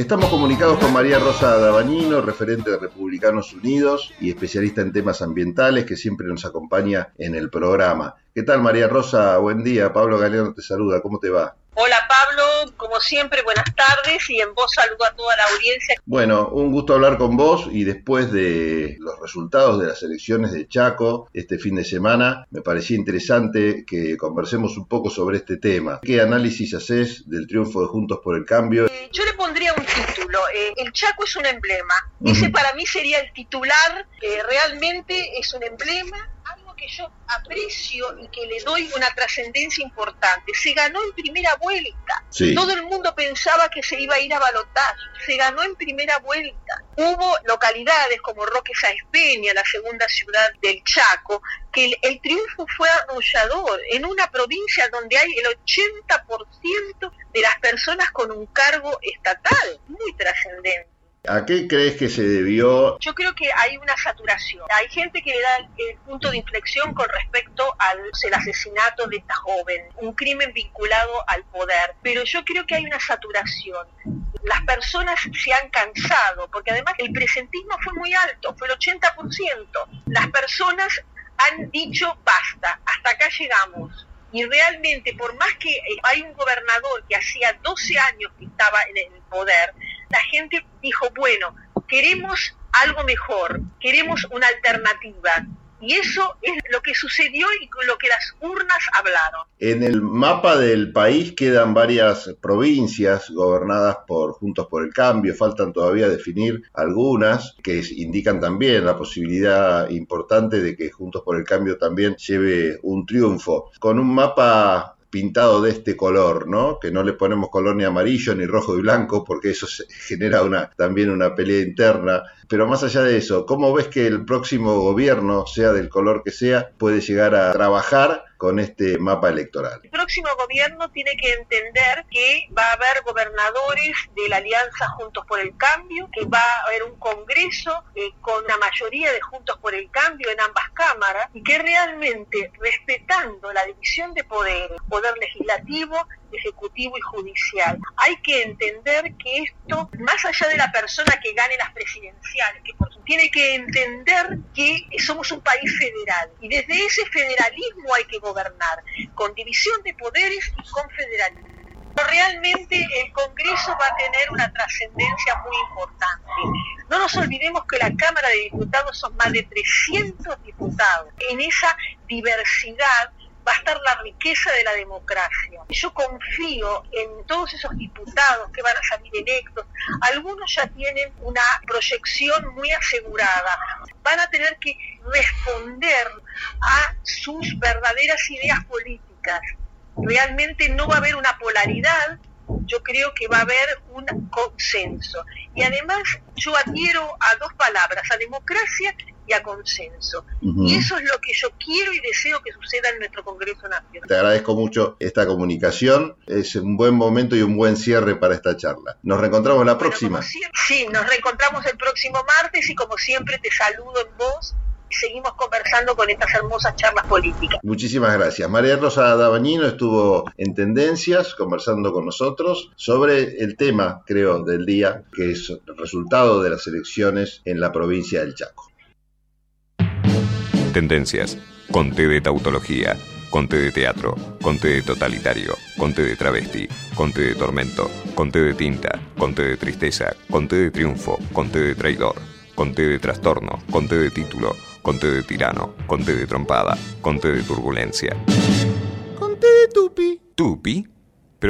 Estamos comunicados con María Rosa Dabañino, referente de Republicanos Unidos y especialista en temas ambientales, que siempre nos acompaña en el programa. ¿Qué tal, María Rosa? Buen día. Pablo Galeano te saluda. ¿Cómo te va? Hola Pablo, como siempre, buenas tardes y en vos saludo a toda la audiencia. Bueno, un gusto hablar con vos y después de los resultados de las elecciones de Chaco este fin de semana, me parecía interesante que conversemos un poco sobre este tema. ¿Qué análisis haces del triunfo de Juntos por el Cambio? Yo le pondría un título, eh, el Chaco es un emblema. Ese para mí sería el titular, eh, realmente es un emblema que yo aprecio y que le doy una trascendencia importante. Se ganó en primera vuelta. Todo el mundo pensaba que se iba a ir a balotar. Se ganó en primera vuelta. Hubo localidades como Roque Sáenz Peña, la segunda ciudad del Chaco, que el, triunfo fue arrollador en una provincia donde hay el 80% de las personas con un cargo estatal, muy trascendente. ¿A qué crees que se debió? Yo creo que hay una saturación. Hay gente que le da el punto de inflexión con respecto al asesinato de esta joven, un crimen vinculado al poder. Pero yo creo que hay una saturación. Las personas se han cansado, porque además el presentismo fue muy alto, fue el 80%. Las personas han dicho basta, hasta acá llegamos. Y realmente, por más que hay un gobernador que hacía 12 años que estaba en el poder, la gente dijo, bueno, queremos algo mejor, queremos una alternativa. Y eso es lo que sucedió y lo que las urnas hablaron. En el mapa del país quedan varias provincias gobernadas por Juntos por el Cambio, faltan todavía definir algunas que indican también la posibilidad importante de que Juntos por el Cambio también lleve un triunfo. Con un mapa pintado de este color, ¿no? Que no le ponemos color ni amarillo ni rojo y blanco porque eso genera una, también una pelea interna. Pero más allá de eso, ¿cómo ves que el próximo gobierno, sea del color que sea, puede llegar a trabajar con este mapa electoral. El próximo gobierno tiene que entender que de la Alianza Juntos por el Cambio, que va a haber un Congreso eh, con la mayoría de Juntos por el Cambio en ambas cámaras y que realmente respetando la división de poderes, poder legislativo, ejecutivo y judicial, hay que entender que esto, más allá de la persona que gane las presidenciales, que tiene que entender que somos un país federal y desde ese federalismo hay que gobernar, con división de poderes y con federalismo. Realmente el Congreso va a tener una trascendencia muy importante. No nos olvidemos que la Cámara de Diputados son más de 300 diputados. En esa diversidad va a estar la riqueza de la democracia. Yo confío en todos esos diputados que van a salir electos. Algunos ya tienen una proyección muy asegurada. Van a tener que responder a sus verdaderas ideas políticas. Realmente no va a haber una polaridad, yo creo que va a haber un consenso. Y además yo adhiero a dos palabras, a democracia y a consenso. Y eso es lo que yo quiero y deseo que suceda en nuestro Congreso Nacional. Te agradezco mucho esta comunicación. Es un buen momento y un buen cierre para esta charla. Nos reencontramos la próxima. sí, nos reencontramos el próximo martes y como siempre te saludo en voz y seguimos conversando con estas hermosas charlas políticas. Muchísimas gracias. María Rosa Dabañino estuvo en Tendencias conversando con nosotros sobre el tema, creo, del día, que es el resultado de las elecciones en la provincia del Chaco. Tendencias. Conté de tautología. Conté de teatro. Conté de totalitario. Conté de travesti. Conté de tormento. Conté de tinta. Conté de tristeza. Conté de triunfo. Conté de traidor. Conté de trastorno. Conté de título. Conté de tirano. Conté de trompada. Conté de turbulencia. Conté de tupi. ¿Tupi?